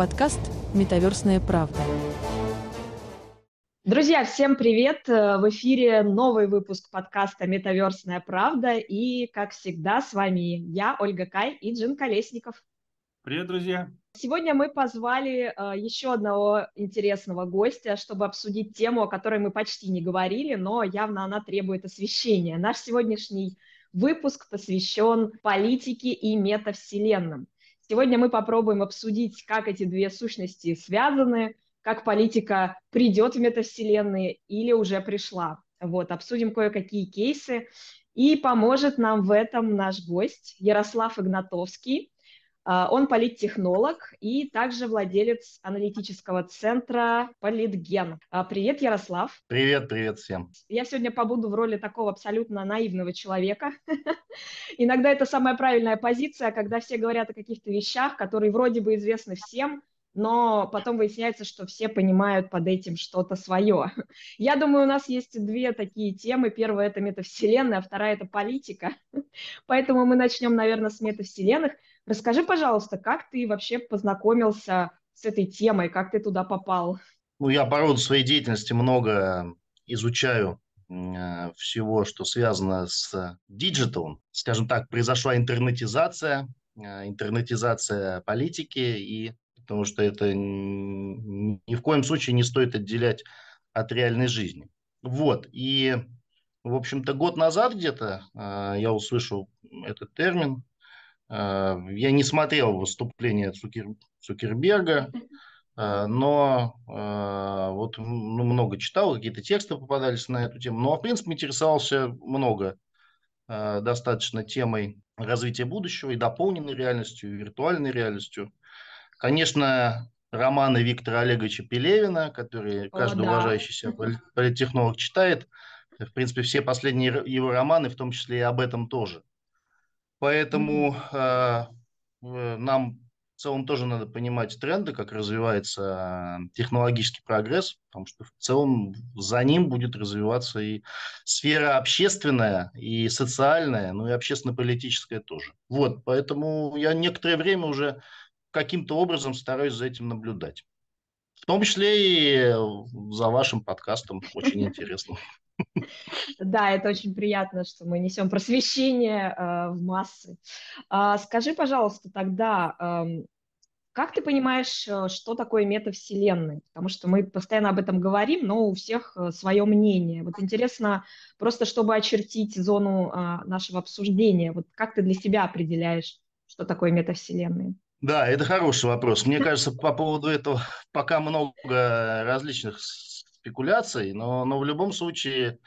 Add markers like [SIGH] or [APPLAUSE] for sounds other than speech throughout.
подкаст «Метаверсная правда». Друзья, всем привет! В эфире новый выпуск подкаста «Метаверсная правда». И, как всегда, с вами я, Ольга Кай и Джин Колесников. Привет, друзья! Сегодня мы позвали э, еще одного интересного гостя, чтобы обсудить тему, о которой мы почти не говорили, но явно она требует освещения. Наш сегодняшний выпуск посвящен политике и метавселенным. Сегодня мы попробуем обсудить, как эти две сущности связаны, как политика придет в метавселенные или уже пришла. Вот, обсудим кое-какие кейсы. И поможет нам в этом наш гость Ярослав Игнатовский. А, он политтехнолог и также владелец аналитического центра Политген. А, привет, Ярослав. Привет, привет всем. Я сегодня побуду в роли такого абсолютно наивного человека. [LAUGHS] Иногда это самая правильная позиция, когда все говорят о каких-то вещах, которые вроде бы известны всем, но потом выясняется, что все понимают под этим что-то свое. [LAUGHS] Я думаю, у нас есть две такие темы. Первая – это метавселенная, а вторая – это политика. [LAUGHS] Поэтому мы начнем, наверное, с метавселенных. Расскажи, пожалуйста, как ты вообще познакомился с этой темой, как ты туда попал? Ну, я по роду своей деятельности много изучаю э, всего, что связано с диджиталом. Скажем так, произошла интернетизация, э, интернетизация политики, и потому что это ни в коем случае не стоит отделять от реальной жизни. Вот, и, в общем-то, год назад где-то э, я услышал этот термин я не смотрел выступление Цукер, Цукерберга, э, но э, вот ну, много читал, какие-то тексты попадались на эту тему. Но, в принципе, интересовался много достаточно темой развития будущего и дополненной реальностью, и виртуальной реальностью. Конечно, романы Виктора Олеговича Пелевина, которые каждый да. уважающий себя политтехнолог читает. В принципе, все последние его романы, в том числе и об этом тоже. Поэтому э, нам в целом тоже надо понимать тренды, как развивается технологический прогресс, потому что в целом за ним будет развиваться и сфера общественная, и социальная, ну и общественно-политическая тоже. Вот, поэтому я некоторое время уже каким-то образом стараюсь за этим наблюдать. В том числе и за вашим подкастом, очень интересно. Да, это очень приятно, что мы несем просвещение э, в массы. А, скажи, пожалуйста, тогда, э, как ты понимаешь, э, что такое метавселенная? Потому что мы постоянно об этом говорим, но у всех э, свое мнение. Вот интересно, просто чтобы очертить зону э, нашего обсуждения, вот как ты для себя определяешь, что такое метавселенная? Да, это хороший вопрос. Мне кажется, по поводу этого пока много различных спекуляций, но, но в любом случае,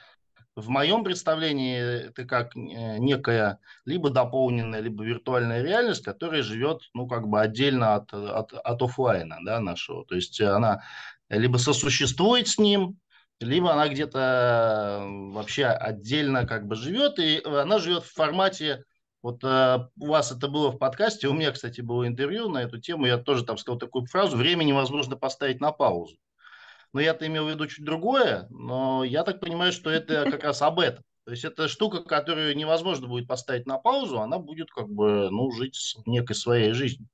в моем представлении, это как э, некая либо дополненная, либо виртуальная реальность, которая живет, ну, как бы отдельно от, от, от офлайна, да, нашего. То есть она либо сосуществует с ним, либо она где-то вообще отдельно как бы живет, и она живет в формате вот э, у вас это было в подкасте, у меня, кстати, было интервью на эту тему, я тоже там сказал такую фразу, время невозможно поставить на паузу но я-то имел в виду чуть другое, но я так понимаю, что это как раз об этом. То есть это штука, которую невозможно будет поставить на паузу, она будет как бы, ну, жить некой своей жизнью.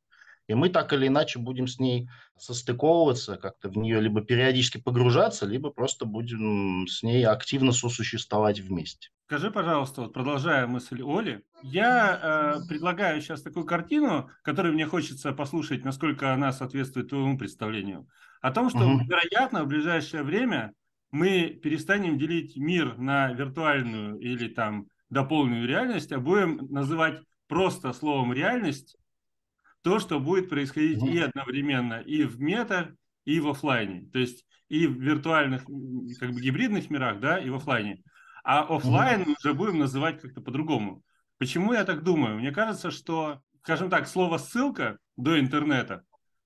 И мы так или иначе будем с ней состыковываться, как-то в нее либо периодически погружаться, либо просто будем с ней активно сосуществовать вместе. Скажи, пожалуйста, вот продолжая мысль Оли, я э, предлагаю сейчас такую картину, которую мне хочется послушать, насколько она соответствует твоему представлению, о том, что, угу. вероятно, в ближайшее время мы перестанем делить мир на виртуальную или там дополненную реальность, а будем называть просто словом реальность то, что будет происходить и одновременно и в мета, и в офлайне. То есть и в виртуальных, как бы гибридных мирах, да, и в офлайне. А офлайн mm уже будем называть как-то по-другому. Почему я так думаю? Мне кажется, что, скажем так, слово ссылка до интернета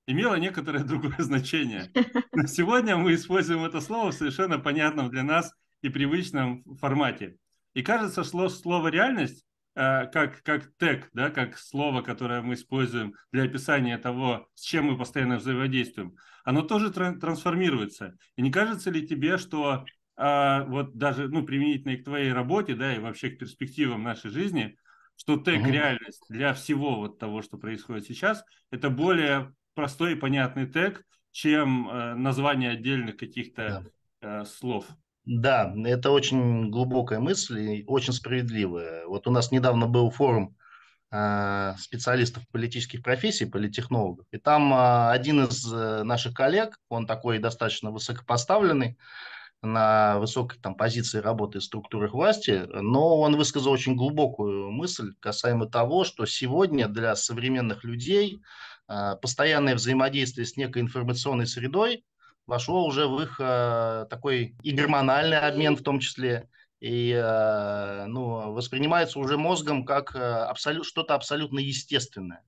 имело некоторое [LAUGHS] другое значение. [LAUGHS] Но сегодня мы используем это слово в совершенно понятном для нас и привычном формате. И кажется, что слово реальность как, как тег, да, как слово, которое мы используем для описания того, с чем мы постоянно взаимодействуем, оно тоже трансформируется. И не кажется ли тебе, что а, вот даже ну, применительно и к твоей работе, да, и вообще к перспективам нашей жизни, что тег реальность для всего вот того, что происходит сейчас, это более простой и понятный тег, чем э, название отдельных каких-то да. э, слов. Да, это очень глубокая мысль и очень справедливая. Вот у нас недавно был форум э, специалистов политических профессий, политтехнологов, и там э, один из э, наших коллег, он такой достаточно высокопоставленный, на высокой там, позиции работы в структурах власти, но он высказал очень глубокую мысль касаемо того, что сегодня для современных людей постоянное взаимодействие с некой информационной средой вошло уже в их э, такой и гормональный обмен в том числе, и э, ну, воспринимается уже мозгом как абсолют, что-то абсолютно естественное.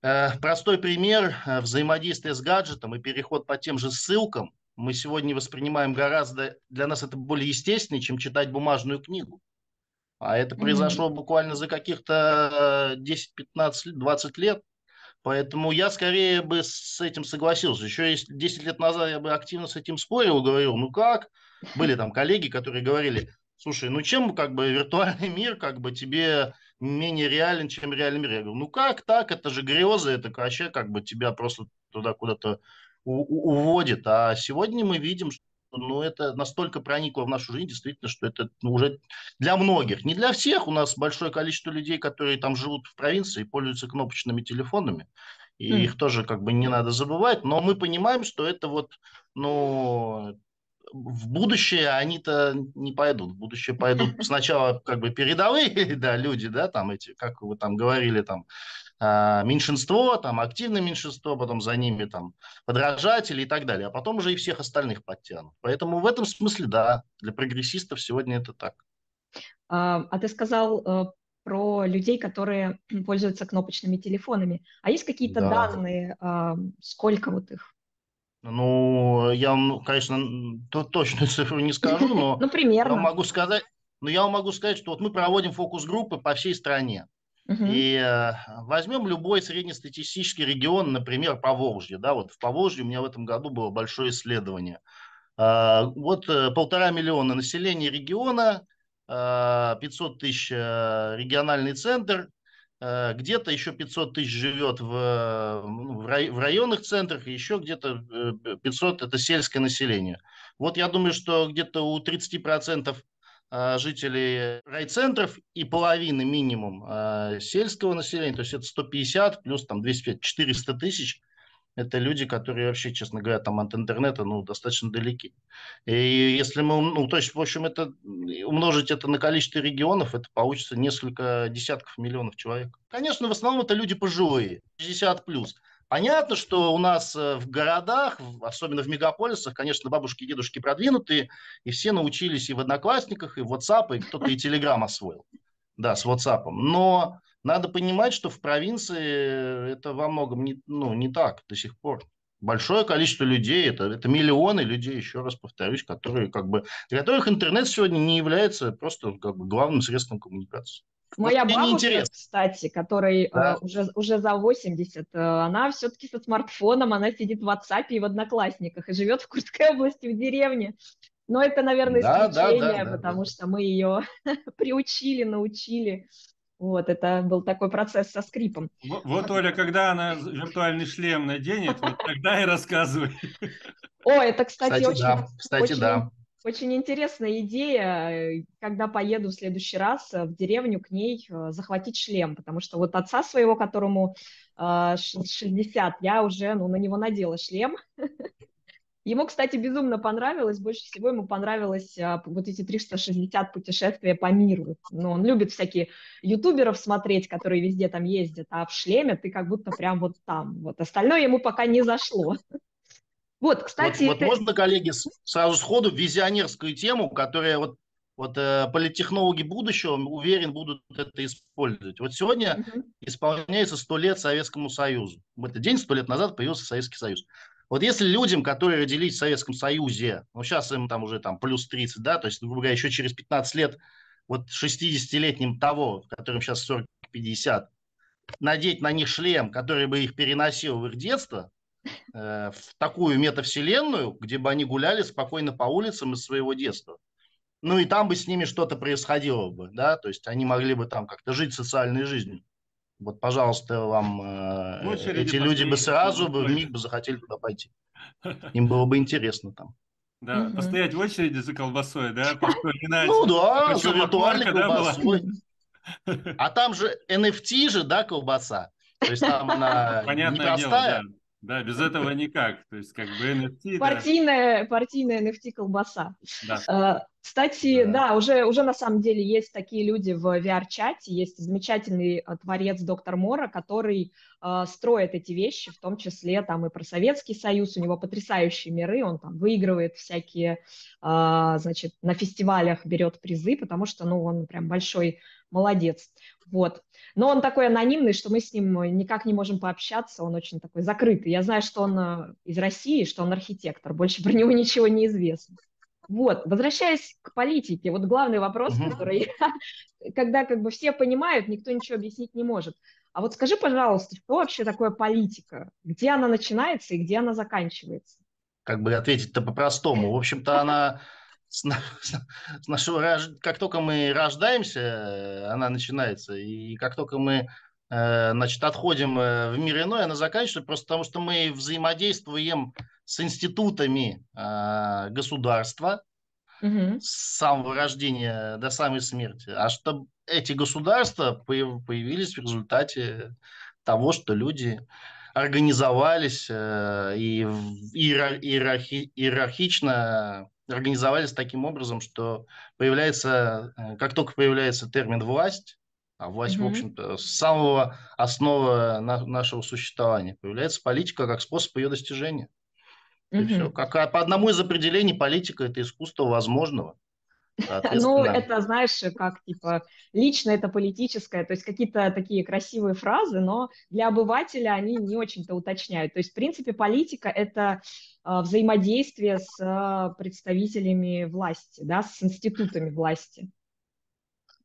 Простой пример взаимодействия с гаджетом и переход по тем же ссылкам – мы сегодня воспринимаем гораздо, для нас это более естественно, чем читать бумажную книгу. А это произошло mm-hmm. буквально за каких-то 10, 15, 20 лет. Поэтому я скорее бы с этим согласился. Еще если 10 лет назад я бы активно с этим спорил, говорил, ну как? Были там коллеги, которые говорили, слушай, ну чем как бы виртуальный мир как бы тебе менее реален, чем реальный мир? Я говорю, ну как так? Это же грезы, это вообще как бы тебя просто туда куда-то уводит. А сегодня мы видим, что ну, это настолько проникло в нашу жизнь, действительно, что это ну, уже для многих. Не для всех. У нас большое количество людей, которые там живут в провинции, пользуются кнопочными телефонами. И mm. их тоже как бы не надо забывать. Но мы понимаем, что это вот, ну, в будущее они-то не пойдут. В будущее пойдут [LAUGHS] сначала как бы передовые [LAUGHS] да, люди, да, там эти, как вы там говорили, там меньшинство, там активное меньшинство, потом за ними там подражатели и так далее, а потом уже и всех остальных подтянут. Поэтому в этом смысле, да, для прогрессистов сегодня это так. А, а ты сказал э, про людей, которые [CLEARS THROAT] пользуются кнопочными телефонами. А есть какие-то да. данные, а, сколько вот их? Ну, я вам, конечно, то, точную [LAUGHS] цифру не скажу, но [LAUGHS] ну, примерно. я могу сказать, но я вам могу сказать, что вот мы проводим фокус-группы по всей стране. И э, возьмем любой среднестатистический регион, например, Поволжье. Да, вот в Поволжье у меня в этом году было большое исследование. Э, вот э, полтора миллиона населения региона, э, 500 тысяч э, региональный центр, э, где-то еще 500 тысяч живет в, ну, в районных центрах, и еще где-то 500 это сельское население. Вот я думаю, что где-то у 30% а, жителей райцентров и половины минимум а, сельского населения, то есть это 150 плюс там 250, 400 тысяч, это люди, которые вообще, честно говоря, там от интернета, ну, достаточно далеки. И если мы, ну, то есть, в общем, это умножить это на количество регионов, это получится несколько десятков миллионов человек. Конечно, в основном это люди пожилые, 60 плюс. Понятно, что у нас э, в городах, особенно в мегаполисах, конечно, бабушки и дедушки продвинутые, и все научились и в Одноклассниках, и в WhatsApp, и кто-то и Telegram освоил. Да, с WhatsApp. Но надо понимать, что в провинции это во многом не, ну, не так до сих пор. Большое количество людей, это, это миллионы людей, еще раз повторюсь, которые как бы, для которых интернет сегодня не является просто как бы главным средством коммуникации. Моя вот бабушка, кстати, которой да. uh, уже, уже за 80, uh, э, она все-таки со смартфоном, она сидит в WhatsApp и в Одноклассниках и живет в Курской области, в деревне. Но это, наверное, исключение, да, да, да, потому да. что мы ее [LAUGHS] приучили, научили. Вот, это был такой процесс со скрипом. Вот, вот, Оля, когда она виртуальный шлем наденет, вот тогда и рассказывай. О, это, кстати, кстати очень... Да. Кстати, очень, да. Очень интересная идея, когда поеду в следующий раз в деревню к ней э, захватить шлем, потому что вот отца своего, которому 60, э, я уже ну, на него надела шлем. [LAUGHS] Ему, кстати, безумно понравилось, больше всего ему понравилось э, вот эти 360 путешествия по миру. Ну, он любит всякие ютуберов смотреть, которые везде там ездят, а в шлеме ты как будто прям вот там. Вот остальное ему пока не зашло. [LAUGHS] Вот, кстати... Вот, вот можно, коллеги, сразу сходу визионерскую тему, которая вот, вот э, политтехнологи будущего, уверен, будут это использовать. Вот сегодня угу. исполняется сто лет Советскому Союзу. В этот день, сто лет назад, появился Советский Союз. Вот если людям, которые родились в Советском Союзе, ну сейчас им там уже там плюс 30, да, то есть, грубо говоря, еще через 15 лет, вот 60-летним того, которым сейчас 40-50, надеть на них шлем, который бы их переносил в их детство, в такую метавселенную, где бы они гуляли спокойно по улицам из своего детства. Ну и там бы с ними что-то происходило бы, да, то есть они могли бы там как-то жить социальной жизнью. Вот, пожалуйста, вам э, эти люди бы сразу бы в миг бы захотели туда пойти. [LAUGHS] Им было бы интересно там. Да, угу. постоять в очереди за колбасой, да? Ну да, за виртуальной колбасой. [LAUGHS] А там же NFT же, да, колбаса. То есть там она Понятное непростая. Да. без этого никак. То есть как бы NFT... Партийная, да. партийная NFT колбаса. Да. А, кстати, да. да, уже, уже на самом деле есть такие люди в VR-чате, есть замечательный э, творец доктор Мора, который э, строит эти вещи, в том числе там и про Советский Союз, у него потрясающие миры, он там выигрывает всякие, э, значит, на фестивалях берет призы, потому что, ну, он прям большой молодец, вот. Но он такой анонимный, что мы с ним никак не можем пообщаться, он очень такой закрытый. Я знаю, что он э, из России, что он архитектор, больше про него [LAUGHS] ничего не известно. Вот, возвращаясь к политике, вот главный вопрос, угу. который, [LAUGHS] когда как бы все понимают, никто ничего объяснить не может. А вот скажи, пожалуйста, что вообще такое политика? Где она начинается и где она заканчивается? Как бы ответить-то по-простому. В общем-то, она [LAUGHS] с, с нашего, как только мы рождаемся, она начинается. И как только мы э, значит, отходим э, в мир иной, она заканчивается просто потому, что мы взаимодействуем с институтами э, государства угу. с самого рождения до самой смерти, а чтобы эти государства появились в результате того, что люди организовались э, и иерархи, иерархично организовались таким образом, что появляется, э, как только появляется термин власть, а власть, mm-hmm. в общем-то, с самого основы на, нашего существования, появляется политика как способ ее достижения. И все. Как, по одному из определений политика – это искусство возможного. Ну, это, знаешь, как, типа, лично это политическое, то есть какие-то такие красивые фразы, но для обывателя они не очень-то уточняют. То есть, в принципе, политика – это э, взаимодействие с э, представителями власти, да, с институтами власти.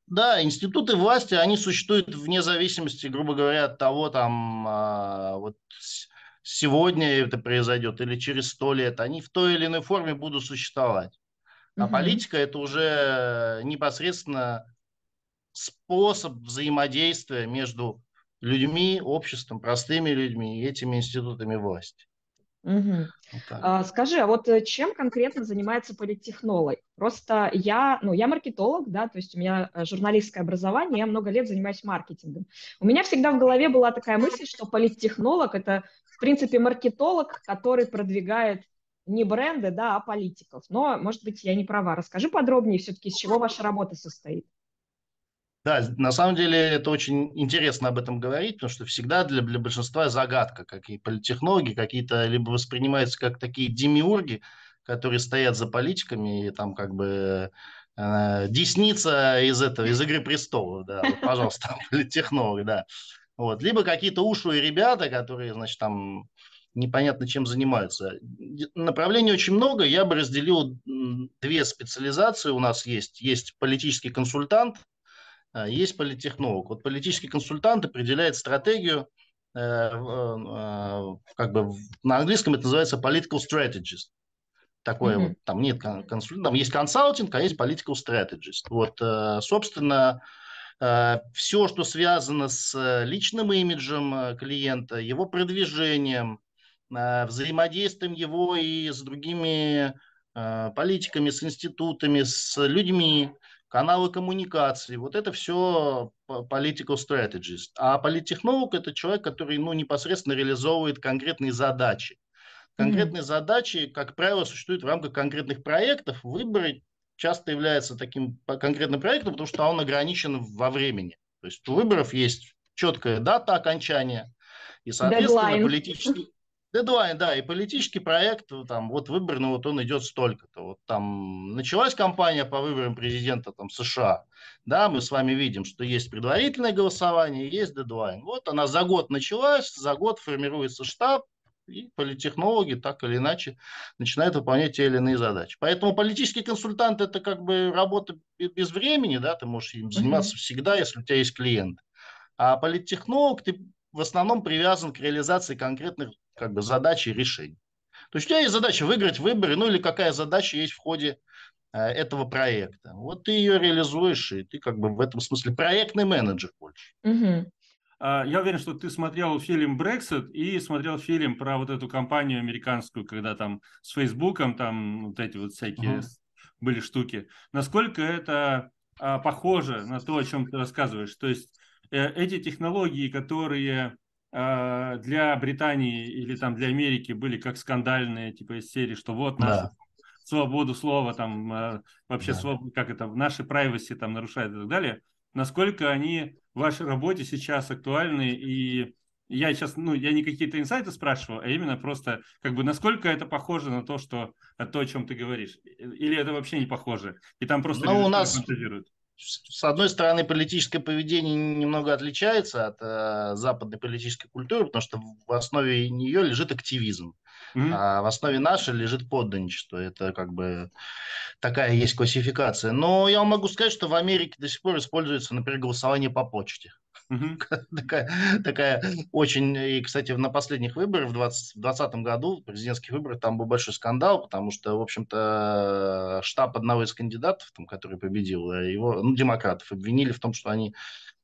Да, институты власти, они существуют вне зависимости, грубо говоря, от того, там, а, вот сегодня это произойдет или через сто лет, они в той или иной форме будут существовать. А угу. политика это уже непосредственно способ взаимодействия между людьми, обществом, простыми людьми и этими институтами власти. Угу. Вот а, скажи, а вот э, чем конкретно занимается политтехнолог? Просто я, ну, я маркетолог, да, то есть у меня э, журналистское образование, я много лет занимаюсь маркетингом. У меня всегда в голове была такая мысль, что политтехнолог – это, в принципе, маркетолог, который продвигает не бренды, да, а политиков. Но, может быть, я не права. Расскажи подробнее все-таки, из чего ваша работа состоит. Да, на самом деле это очень интересно об этом говорить, потому что всегда для, для большинства загадка, какие политтехнологи какие-то либо воспринимаются как такие демиурги, которые стоят за политиками и там как бы э, десница из этого, из «Игры престолов», да, вот, пожалуйста, [LAUGHS] политтехнологи, да. Вот. Либо какие-то ушлые ребята, которые, значит, там непонятно чем занимаются. Направлений очень много, я бы разделил две специализации у нас есть. Есть политический консультант, а, есть политтехнолог. Вот политический консультант определяет стратегию, э, э, как бы на английском это называется political strategist. Такое mm-hmm. вот, там нет консультанта, там есть консалтинг, а есть political strategist. Вот, э, собственно, все, что связано с личным имиджем клиента, его продвижением, взаимодействием его и с другими политиками, с институтами, с людьми, каналы коммуникации, вот это все political strategist. А политтехнолог – это человек, который ну, непосредственно реализовывает конкретные задачи. Конкретные mm-hmm. задачи, как правило, существуют в рамках конкретных проектов. Выборы часто являются таким конкретным проектом, потому что он ограничен во времени. То есть у выборов есть четкая дата окончания, и, соответственно, политический Дедлайн, да, и политический проект, там, вот выборный, вот он идет столько-то. Вот там началась кампания по выборам президента там, США, да, мы с вами видим, что есть предварительное голосование, есть дедлайн. Вот она за год началась, за год формируется штаб, и политтехнологи так или иначе начинают выполнять те или иные задачи. Поэтому политический консультант это как бы работа без времени, да, ты можешь им заниматься mm-hmm. всегда, если у тебя есть клиент. А политтехнолог, ты в основном привязан к реализации конкретных как бы задачи и решений. То есть у тебя есть задача выиграть выборы, ну или какая задача есть в ходе э, этого проекта. Вот ты ее реализуешь, и ты как бы в этом смысле проектный менеджер больше. Угу. я уверен, что ты смотрел фильм «Брексит» и смотрел фильм про вот эту компанию американскую, когда там с Фейсбуком там вот эти вот всякие uh-huh. были штуки. Насколько это а, похоже на то, о чем ты рассказываешь? То есть э, эти технологии, которые для Британии или там для Америки были как скандальные, типа из серии, что вот наша да. свободу слова, там а, вообще да. своб... как это, наши privacy там нарушают и так далее, насколько они в вашей работе сейчас актуальны и я сейчас, ну, я не какие-то инсайты спрашиваю, а именно просто, как бы, насколько это похоже на то, что, то, о чем ты говоришь? Или это вообще не похоже? И там просто ну, у нас? С одной стороны, политическое поведение немного отличается от э, западной политической культуры, потому что в основе нее лежит активизм, mm-hmm. а в основе нашей лежит подданничество. Это как бы такая есть классификация. Но я вам могу сказать, что в Америке до сих пор используется, например, голосование по почте. [LAUGHS] такая, такая очень... И, кстати, на последних выборах в 2020 году, президентских выборах, там был большой скандал, потому что, в общем-то, штаб одного из кандидатов, там, который победил, э, его, ну, демократов, обвинили в том, что они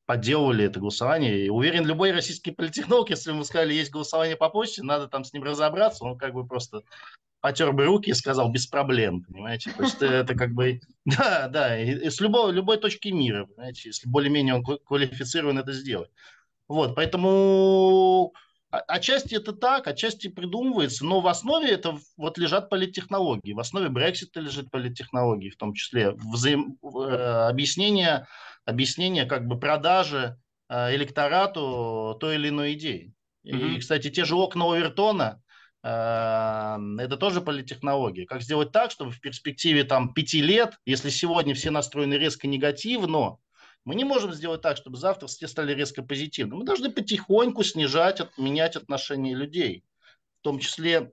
подделывали это голосование. И уверен, любой российский политехнолог, если ему сказали, есть голосование по почте, надо там с ним разобраться, он как бы просто потер бы руки и сказал без проблем, понимаете? То есть это как бы, [LAUGHS] да, да, и, с любой, любой точки мира, понимаете, если более-менее он квалифицирован это сделать. Вот, поэтому отчасти это так, отчасти придумывается, но в основе это вот лежат политтехнологии, в основе Брексита лежит политтехнологии, в том числе взаим... Э, объяснение, объяснение как бы продажи э, электорату той или иной идеи. Mm-hmm. И, кстати, те же окна Овертона, это тоже политтехнология. Как сделать так, чтобы в перспективе там, пяти лет, если сегодня все настроены резко негативно, мы не можем сделать так, чтобы завтра все стали резко позитивны. Мы должны потихоньку снижать, менять отношения людей. В том числе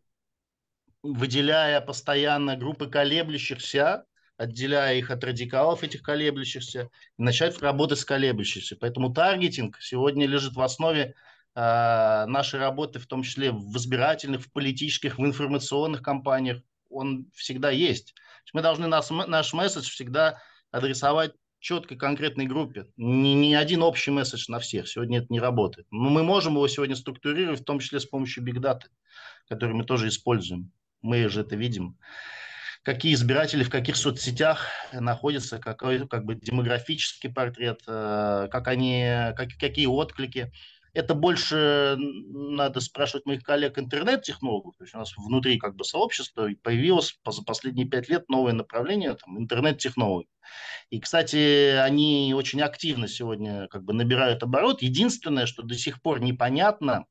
выделяя постоянно группы колеблющихся, отделяя их от радикалов этих колеблющихся, и начать работать с колеблющихся. Поэтому таргетинг сегодня лежит в основе нашей работы, в том числе в избирательных, в политических, в информационных кампаниях, он всегда есть. Мы должны наш, наш месседж всегда адресовать четкой конкретной группе. Не, не один общий месседж на всех. Сегодня это не работает. Но мы можем его сегодня структурировать, в том числе с помощью бигдаты, который мы тоже используем. Мы же это видим. Какие избиратели в каких соцсетях находятся, какой как бы демографический портрет, э, как они, как, какие отклики это больше надо спрашивать моих коллег интернет-технологов. То есть у нас внутри как бы сообщества появилось за последние пять лет новое направление там, интернет-технологий. И, кстати, они очень активно сегодня как бы набирают оборот. Единственное, что до сих пор непонятно,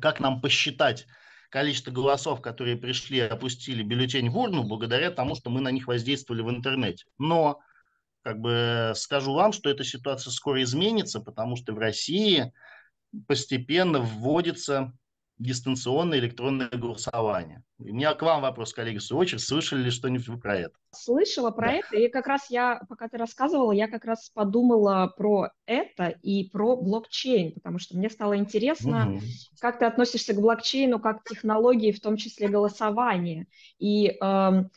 как нам посчитать количество голосов, которые пришли опустили бюллетень в урну, благодаря тому, что мы на них воздействовали в интернете. Но как бы скажу вам, что эта ситуация скоро изменится, потому что в России постепенно вводится дистанционное электронное голосование. У меня к вам вопрос, коллеги, в свою очередь. Слышали ли что-нибудь вы про это? Слышала про да. это, и как раз я, пока ты рассказывала, я как раз подумала про это и про блокчейн, потому что мне стало интересно, угу. как ты относишься к блокчейну, как к технологии, в том числе голосования. И эм,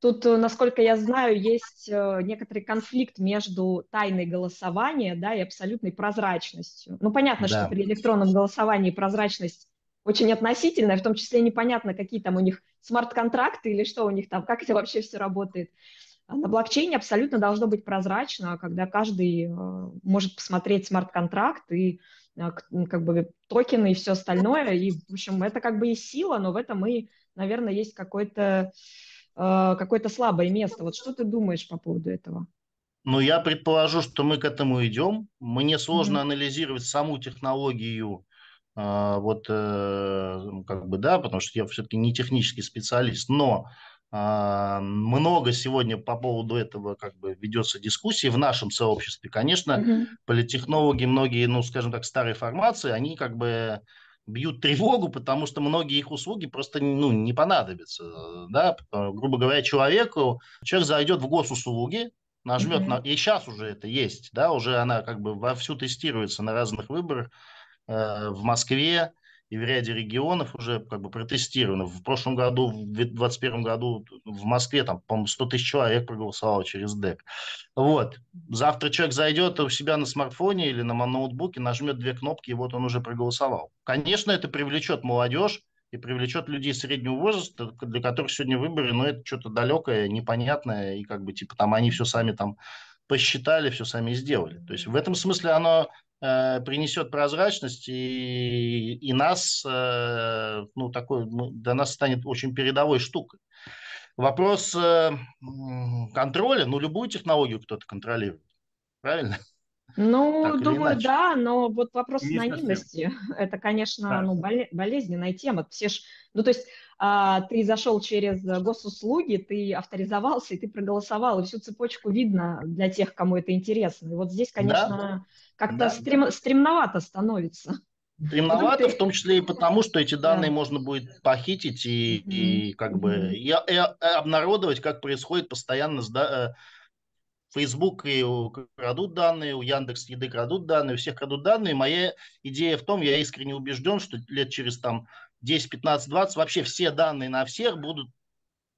Тут, э, насколько я знаю, есть э, некоторый конфликт между тайной голосования да, и абсолютной прозрачностью. Ну, понятно, да. что при электронном голосовании прозрачность очень относительная, в том числе непонятно, какие там у них смарт-контракты или что у них там, как это вообще все работает. А на блокчейне абсолютно должно быть прозрачно, когда каждый э, может посмотреть смарт-контракт и как бы токены и все остальное. И, в общем, это как бы и сила, но в этом и, наверное, есть какой-то какое-то слабое место. Вот что ты думаешь по поводу этого? Ну, я предположу, что мы к этому идем. Мне сложно mm-hmm. анализировать саму технологию, э, вот, э, как бы, да, потому что я все-таки не технический специалист, но много сегодня по поводу этого как бы ведется дискуссии в нашем сообществе. Конечно, mm-hmm. политтехнологи, многие, ну, скажем так, старой формации, они как бы бьют тревогу, потому что многие их услуги просто ну, не понадобятся. Да? Грубо говоря, человеку, человек зайдет в госуслуги, нажмет mm-hmm. на... И сейчас уже это есть, да, уже она как бы вовсю тестируется на разных выборах э, в Москве и в ряде регионов уже как бы протестировано. В прошлом году, в 2021 году в Москве там, по-моему, 100 тысяч человек проголосовало через ДЭК. Вот. Завтра человек зайдет у себя на смартфоне или на ноутбуке, нажмет две кнопки, и вот он уже проголосовал. Конечно, это привлечет молодежь, и привлечет людей среднего возраста, для которых сегодня выборы, но это что-то далекое, непонятное, и как бы типа там они все сами там посчитали, все сами сделали. То есть в этом смысле оно принесет прозрачность и, и нас, э, ну, такой, ну, для нас станет очень передовой штукой. Вопрос э, контроля, ну, любую технологию кто-то контролирует, правильно? Ну, думаю, да, но вот вопрос Не анонимности, [LAUGHS] это, конечно, да. ну, болезненная тема. Все ж, ну, то есть ты зашел через госуслуги, ты авторизовался, и ты проголосовал, и всю цепочку видно для тех, кому это интересно. И вот здесь, конечно, да. как-то да. стрем, стремновато становится. Стремновато, в том числе и потому, что эти данные да. можно будет похитить и, mm-hmm. и как бы и, и обнародовать, как происходит постоянно с, да, э, Facebook и крадут данные, у Яндекс Еды крадут данные, у всех крадут данные. Моя идея в том, я искренне убежден, что лет через там 10, 15, 20 вообще все данные на всех будут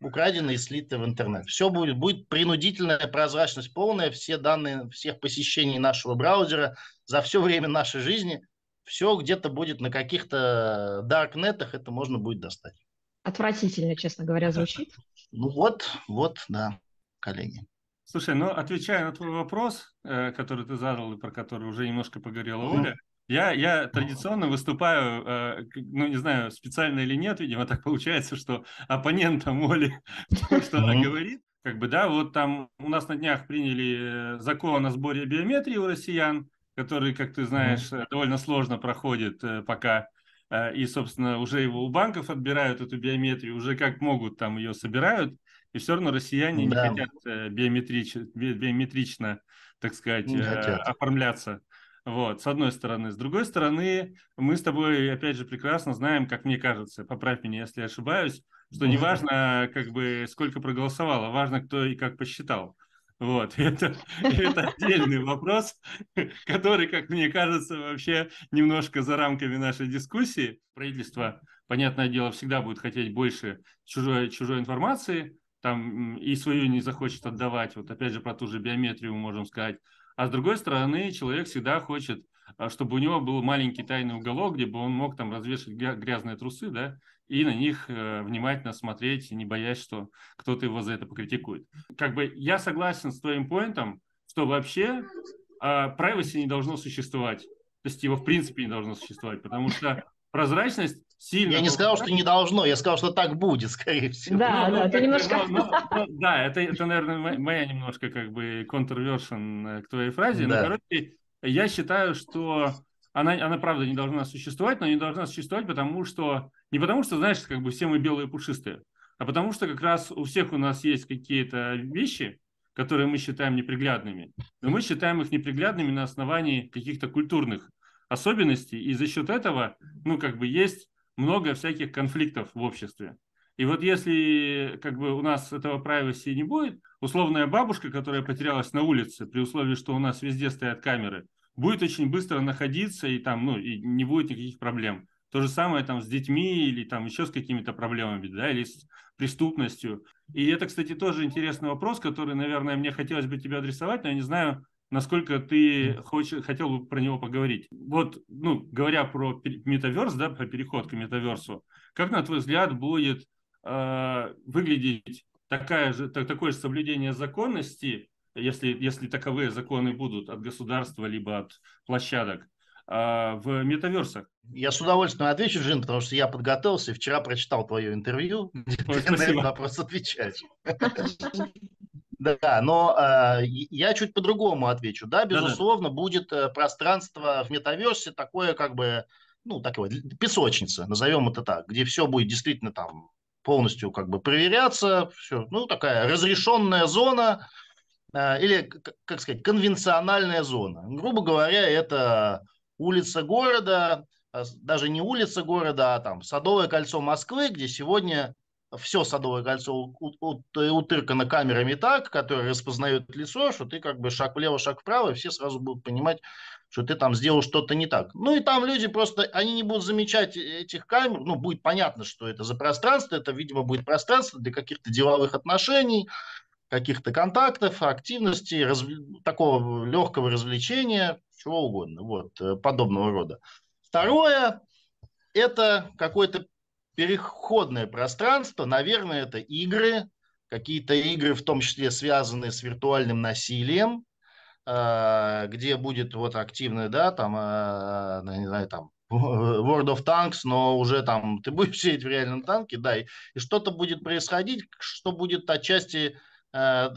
украдены и слиты в интернет. Все будет, будет принудительная прозрачность полная, все данные всех посещений нашего браузера за все время нашей жизни, все где-то будет на каких-то даркнетах, это можно будет достать. Отвратительно, честно говоря, звучит. Ну вот, вот, да, коллеги. Слушай, ну отвечая на твой вопрос, э, который ты задал и про который уже немножко поговорила Оля, я, я традиционно выступаю, э, ну не знаю, специально или нет, видимо, так получается, что оппонентом Оли, [LAUGHS] что она говорит, как бы, да, вот там у нас на днях приняли э, закон о сборе биометрии у россиян, который, как ты знаешь, довольно сложно проходит пока, и, собственно, уже его у банков отбирают эту биометрию, уже как могут там ее собирают, и все равно россияне да. не хотят э, биометрич, биометрично, так сказать, э, оформляться. Вот, с одной стороны. С другой стороны, мы с тобой, опять же, прекрасно знаем, как мне кажется, поправь меня, если ошибаюсь, что не важно, как бы, сколько проголосовало, важно, кто и как посчитал. Вот, [LAUGHS] это, это отдельный вопрос, который, как мне кажется, вообще немножко за рамками нашей дискуссии. Правительство, понятное дело, всегда будет хотеть больше чужой, чужой информации, там и свою не захочет отдавать. Вот опять же про ту же биометрию мы можем сказать. А с другой стороны, человек всегда хочет, а, чтобы у него был маленький тайный уголок, где бы он мог там развешать грязные трусы, да, и на них э, внимательно смотреть, не боясь, что кто-то его за это покритикует. Как бы я согласен с твоим поинтом, что вообще э, privacy не должно существовать. То есть его в принципе не должно существовать, потому что прозрачность сильно... Я не сказал, что не должно, я сказал, что так будет, [LAUGHS] скорее всего. Да, ну, да, ну, ты немножко... Ну, ну, да, это, это, наверное, моя немножко как бы контрвершн э, к твоей фразе. Да. Но, короче, я считаю, что она, она правда не должна существовать, но не должна существовать, потому что... Не потому что, знаешь, как бы все мы белые пушистые, а потому что как раз у всех у нас есть какие-то вещи, которые мы считаем неприглядными, но мы считаем их неприглядными на основании каких-то культурных особенностей, и за счет этого, ну, как бы есть много всяких конфликтов в обществе. И вот если как бы у нас этого privacy не будет, условная бабушка, которая потерялась на улице, при условии, что у нас везде стоят камеры, будет очень быстро находиться и там, ну, и не будет никаких проблем. То же самое там с детьми или там еще с какими-то проблемами, да, или с преступностью. И это, кстати, тоже интересный вопрос, который, наверное, мне хотелось бы тебе адресовать, но я не знаю, насколько ты хочешь, хотел бы про него поговорить. Вот, ну, говоря про метаверс, да, про переход к метаверсу, как, на твой взгляд, будет э, выглядеть такая же, так, такое же соблюдение законности, если, если таковые законы будут от государства либо от площадок, э, в метаверсах? Я с удовольствием отвечу, Жин, потому что я подготовился и вчера прочитал твое интервью, Ой, на этот вопрос отвечать. Да, но э, я чуть по-другому отвечу. Да, безусловно, Да-да. будет э, пространство в метаверсе такое, как бы, ну, такое, песочница, назовем это так, где все будет действительно там полностью как бы проверяться, все, ну, такая разрешенная зона, э, или, как сказать, конвенциональная зона. Грубо говоря, это улица города, а даже не улица города, а там Садовое кольцо Москвы, где сегодня все Садовое кольцо утыркано камерами так, которые распознают лицо, что ты как бы шаг влево, шаг вправо, и все сразу будут понимать, что ты там сделал что-то не так. Ну и там люди просто, они не будут замечать этих камер, ну будет понятно, что это за пространство, это, видимо, будет пространство для каких-то деловых отношений, каких-то контактов, активностей, раз, такого легкого развлечения, чего угодно, вот, э, подобного рода. Второе, это какое-то переходное пространство, наверное, это игры, какие-то игры, в том числе связанные с виртуальным насилием, э, где будет вот активное, да, там, э, ну, не знаю, там, [LAUGHS] World of Tanks, но уже там [LAUGHS] ты будешь сидеть в реальном танке, да, и, и что-то будет происходить, что будет отчасти э,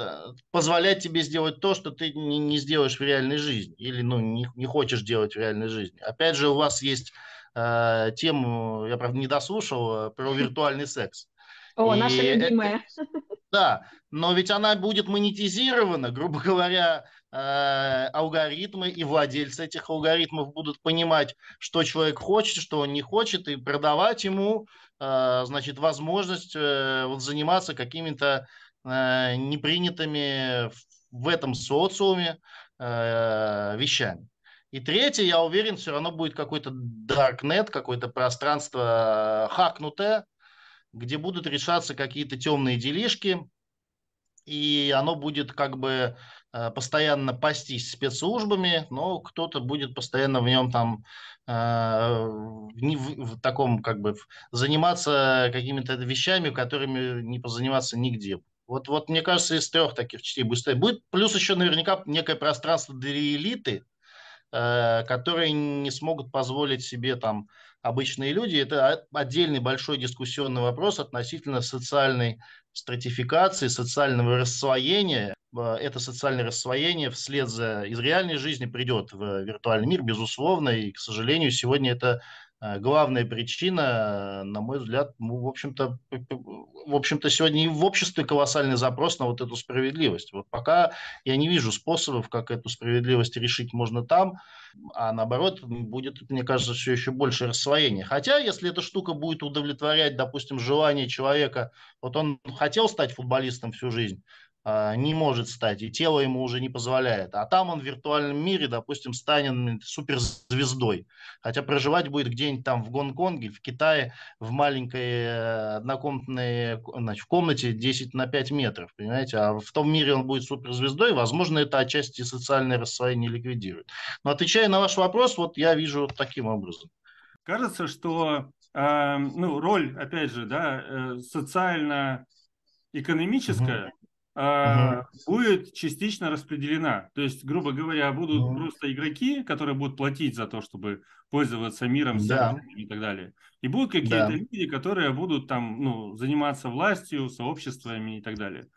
позволять тебе сделать то, что ты не, не сделаешь в реальной жизни или ну, не, не хочешь делать в реальной жизни. Опять же, у вас есть э, тему, я правда не дослушал, про [LAUGHS] виртуальный секс. О, и наша любимая. [LAUGHS] Да, но ведь она будет монетизирована, грубо [LAUGHS] говоря, э, алгоритмы и владельцы этих алгоритмов будут понимать, что человек хочет, что он не хочет, и продавать ему, э, значит, возможность э, вот, заниматься какими-то непринятыми в этом социуме вещами. И третье, я уверен, все равно будет какой-то darknet, какое-то пространство хакнутое, где будут решаться какие-то темные делишки, и оно будет как бы э, постоянно пастись спецслужбами, но кто-то будет постоянно в нем там э, в, в таком как бы заниматься какими-то вещами, которыми не позаниматься нигде. Вот, вот мне кажется, из трех таких частей будет Будет плюс еще наверняка некое пространство для элиты, э, которые не смогут позволить себе там обычные люди. Это отдельный большой дискуссионный вопрос относительно социальной стратификации, социального рассвоения. Э, это социальное рассвоение вслед за из реальной жизни придет в виртуальный мир, безусловно. И, к сожалению, сегодня это э, главная причина, на мой взгляд, ну, в общем-то, в общем-то, сегодня и в обществе колоссальный запрос на вот эту справедливость. Вот пока я не вижу способов, как эту справедливость решить можно там, а наоборот будет, мне кажется, все еще больше рассвоения. Хотя, если эта штука будет удовлетворять, допустим, желание человека, вот он хотел стать футболистом всю жизнь, не может стать, и тело ему уже не позволяет. А там он в виртуальном мире, допустим, станет суперзвездой. Хотя проживать будет где-нибудь там в Гонконге, в Китае, в маленькой э, однокомнатной значит, в комнате 10 на 5 метров, понимаете? А в том мире он будет суперзвездой, возможно, это отчасти социальное рассвоение ликвидирует. Но отвечая на ваш вопрос, вот я вижу вот таким образом. Кажется, что э, ну, роль, опять же, да, э, социально-экономическая, угу будет частично распределена. То есть, грубо говоря, будут uh-huh. просто игроки, которые будут платить за то, чтобы пользоваться миром, да. и так далее. И будут какие-то да. люди, которые будут там, ну, заниматься властью, сообществами и так далее.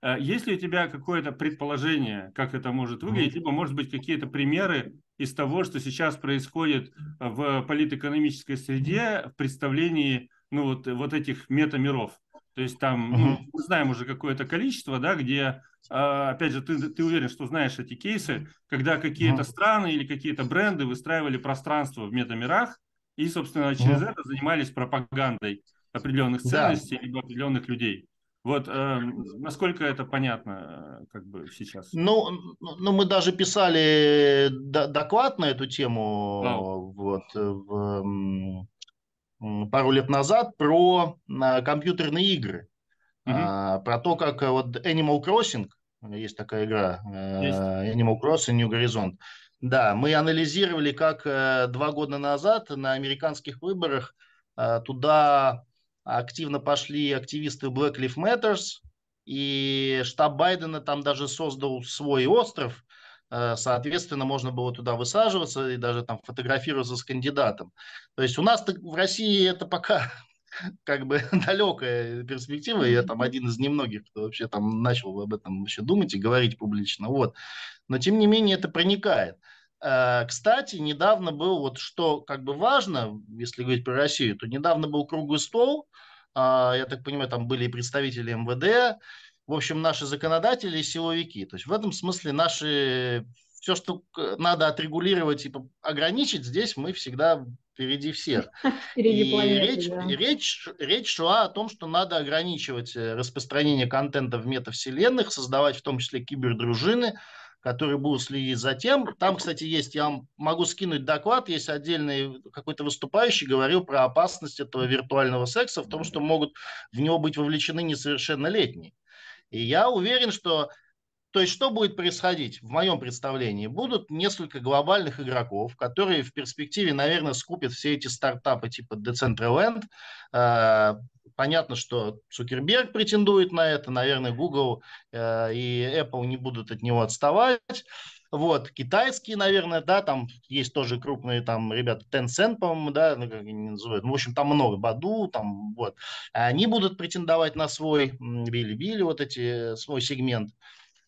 А есть ли у тебя какое-то предположение, как это может выглядеть, либо, может быть, какие-то примеры из того, что сейчас происходит в политэкономической среде в представлении ну, вот, вот этих метамиров? То есть там, uh-huh. ну, мы знаем уже какое-то количество, да, где, а, опять же, ты, ты уверен, что знаешь эти кейсы, когда какие-то uh-huh. страны или какие-то бренды выстраивали пространство в метамирах и, собственно, через uh-huh. это занимались пропагандой определенных ценностей да. либо определенных людей. Вот э, насколько это понятно э, как бы сейчас? Ну, ну мы даже писали доклад на эту тему wow. вот, в, пару лет назад про а, компьютерные игры. Uh-huh. Про то, как э, вот Animal Crossing, есть такая игра, э, есть. Animal Crossing New Horizon. Да, мы анализировали, как э, два года назад на американских выборах туда активно пошли активисты Black Lives Matter, и штаб Байдена там даже создал свой остров, Э, соответственно, можно было туда высаживаться и даже там фотографироваться с кандидатом. То есть у нас в России это пока [LAUGHS] как бы [LAUGHS] далекая перспектива. Я там один из немногих, кто вообще там начал об этом вообще думать и говорить публично. Вот. Но тем не менее это проникает. Э, кстати, недавно был вот что как бы важно, если говорить про Россию, то недавно был круглый стол. А, я так понимаю, там были и представители МВД, в общем, наши законодатели и силовики. То есть в этом смысле наши все, что надо отрегулировать и ограничить, здесь мы всегда впереди всех. [LAUGHS] Впереди и планеты, речь, да. речь, речь шла о том, что надо ограничивать э, распространение контента в метавселенных, создавать в том числе кибердружины, которые будут следить за тем. Там, кстати, есть, я вам могу скинуть доклад, есть отдельный какой-то выступающий, говорил про опасность этого виртуального секса, в том, что могут в него быть вовлечены несовершеннолетние. И я уверен, что то есть что будет происходить в моем представлении? Будут несколько глобальных игроков, которые в перспективе, наверное, скупят все эти стартапы типа Decentraland. Э, понятно, что Цукерберг претендует на это, наверное, Google э, и Apple не будут от него отставать. Вот, китайские, наверное, да, там есть тоже крупные там ребята, Tencent, по-моему, да, ну, как они называют. Ну, в общем, там много, Баду, там, вот. Они будут претендовать на свой, Били-Били, вот эти, свой сегмент.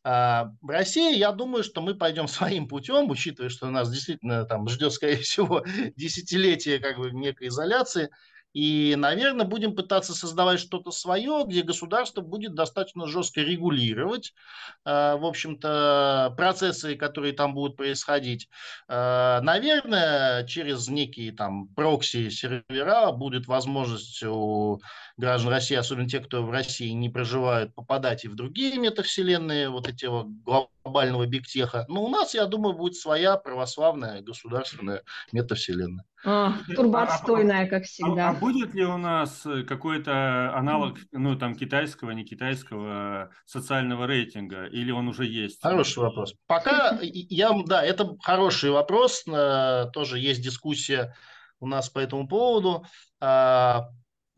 А, в России, я думаю, что мы пойдем [LAUGHS] своим путем, учитывая, что нас действительно там ждет, скорее всего, [LAUGHS] десятилетие как бы некой изоляции. И, наверное, будем пытаться создавать что-то свое, где государство будет достаточно жестко регулировать, э, в общем-то, процессы, которые там будут происходить. Э, наверное, через некие там прокси-сервера будет возможность у граждан России, особенно те, кто в России не проживают, попадать и в другие метавселенные, вот эти вот глобального бигтеха. Но у нас, я думаю, будет своя православная государственная метавселенная. А, турбоотстойная, как всегда. А, а будет ли у нас э, какой-то аналог, ну, там, китайского, не китайского социального рейтинга, или он уже есть? Хороший вопрос. Пока я, да, это хороший вопрос, тоже есть дискуссия у нас по этому поводу.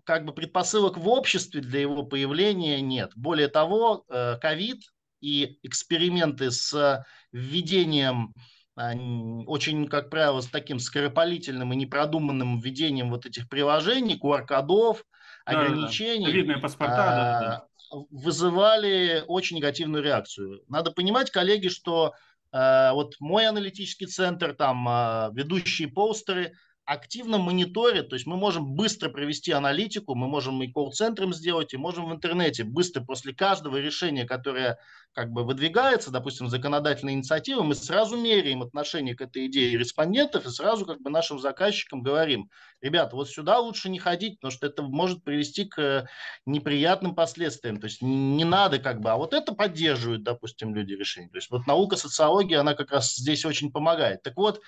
А, как бы предпосылок в обществе для его появления нет. Более того, э, ковид и эксперименты с введением очень, как правило, с таким скоропалительным и непродуманным введением вот этих приложений, QR-кодов, да, ограничений, да. Видные паспорта, а, да, да. вызывали очень негативную реакцию. Надо понимать, коллеги, что а, вот мой аналитический центр, там а, ведущие постеры – активно мониторят, то есть мы можем быстро провести аналитику, мы можем и колл-центром сделать, и можем в интернете быстро после каждого решения, которое как бы выдвигается, допустим, законодательной инициативы, мы сразу меряем отношение к этой идее респондентов и сразу как бы нашим заказчикам говорим, ребята, вот сюда лучше не ходить, потому что это может привести к неприятным последствиям, то есть не надо как бы, а вот это поддерживают, допустим, люди решения. То есть вот наука социологии, она как раз здесь очень помогает. Так вот,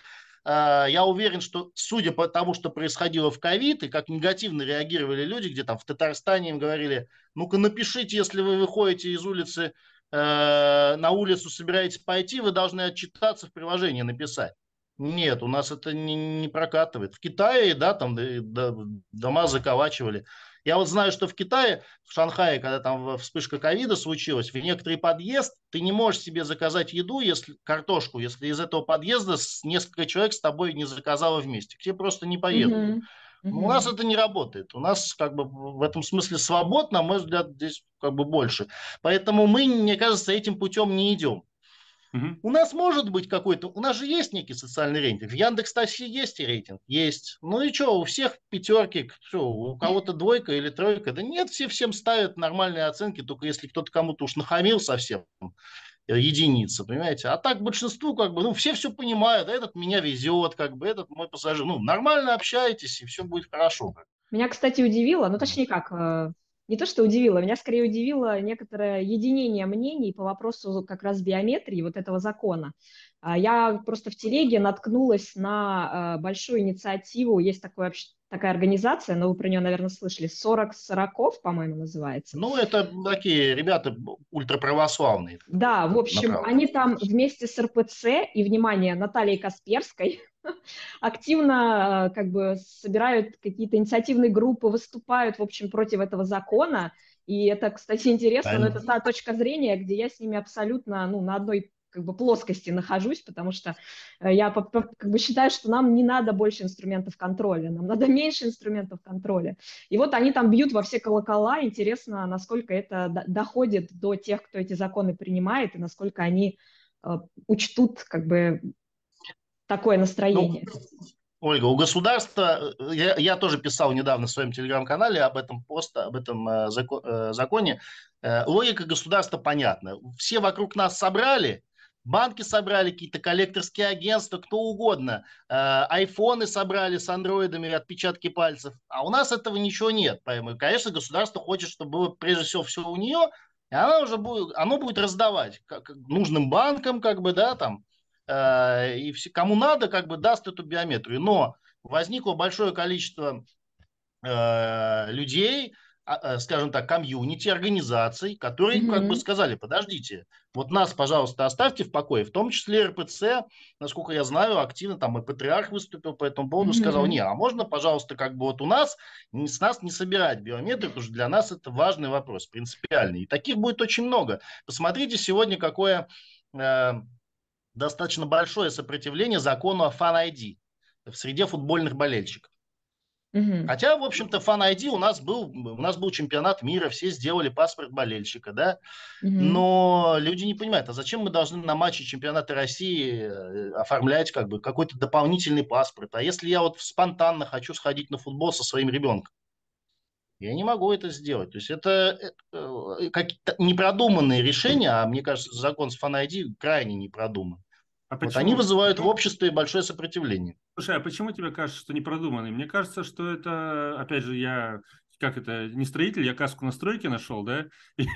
я уверен, что судя по тому, что происходило в ковид, и как негативно реагировали люди, где там в Татарстане им говорили, ну-ка напишите, если вы выходите из улицы, э, на улицу собираетесь пойти, вы должны отчитаться в приложении написать. Нет, у нас это не, не прокатывает. В Китае, да, там дома заколачивали. Я вот знаю, что в Китае, в Шанхае, когда там вспышка ковида случилась, в некоторый подъезд ты не можешь себе заказать еду, если картошку, если из этого подъезда несколько человек с тобой не заказало вместе. К тебе просто не поедут. Mm-hmm. Mm-hmm. У нас это не работает. У нас как бы в этом смысле свобод, на мой взгляд, здесь как бы больше. Поэтому мы, мне кажется, этим путем не идем. Угу. У нас может быть какой-то, у нас же есть некий социальный рейтинг. В Яндекс Такси есть и рейтинг, есть. Ну и что, у всех пятерки, что, у кого-то двойка или тройка? Да нет, все всем ставят нормальные оценки, только если кто-то кому-то уж нахамил совсем, э, единица, понимаете? А так большинству как бы, ну, все все понимают, а этот меня везет, как бы, этот мой пассажир. Ну, нормально общаетесь, и все будет хорошо. Меня, кстати, удивило, ну, точнее как, э, не то, что удивило, меня скорее удивило некоторое единение мнений по вопросу как раз биометрии вот этого закона. А, я просто в телеге наткнулась на а, большую инициативу, есть такое, такая организация, но вы про нее, наверное, слышали, 40 сороков, по-моему, называется. Ну, это такие ребята ультраправославные. Да, в общем, они там вместе с РПЦ и, внимание, Натальей Касперской, [LAUGHS] активно э, как бы собирают какие-то инициативные группы, выступают, в общем, против этого закона. И это, кстати, [LAUGHS] интересно, но это та точка зрения, где я с ними абсолютно ну, на одной как бы плоскости нахожусь, потому что э, я как бы считаю, что нам не надо больше инструментов контроля, нам надо меньше инструментов контроля. И вот они там бьют во все колокола, интересно, насколько это доходит до тех, кто эти законы принимает, и насколько они э, учтут как бы такое настроение? Ну, Ольга, у государства, э, я, я тоже писал недавно в своем телеграм-канале об этом пост, об этом э, закон, э, законе. Э, логика государства понятна. Все вокруг нас собрали, банки собрали, какие-то коллекторские агентства, кто угодно. Э, айфоны собрали с андроидами, отпечатки пальцев. А у нас этого ничего нет. Поэтому, конечно, государство хочет, чтобы было прежде всего все у нее, И она уже будет, оно будет раздавать как, нужным банкам, как бы, да, там, и все, кому надо, как бы, даст эту биометрию. Но возникло большое количество э, людей, а, э, скажем так, комьюнити, организаций, которые mm-hmm. как бы сказали, подождите, вот нас, пожалуйста, оставьте в покое, в том числе РПЦ, насколько я знаю, активно там и Патриарх выступил по этому поводу, mm-hmm. сказал, не, а можно, пожалуйста, как бы вот у нас, с нас не собирать биометрию, потому что для нас это важный вопрос, принципиальный. И таких будет очень много. Посмотрите сегодня, какое э, достаточно большое сопротивление закону о ID в среде футбольных болельщиков. Угу. Хотя, в общем-то, Fan ID у нас был, у нас был чемпионат мира, все сделали паспорт болельщика, да. Угу. Но люди не понимают, а зачем мы должны на матче чемпионата России э, оформлять как бы какой-то дополнительный паспорт? А если я вот спонтанно хочу сходить на футбол со своим ребенком? Я не могу это сделать. То есть это, это э, какие-то непродуманные решения, а мне кажется, закон с Fan ID крайне не продуман. А вот они вызывают в обществе большое сопротивление. Слушай, а почему тебе кажется, что не продуманный? Мне кажется, что это, опять же, я как это, не строитель, я каску на стройке нашел, да, [LAUGHS] и,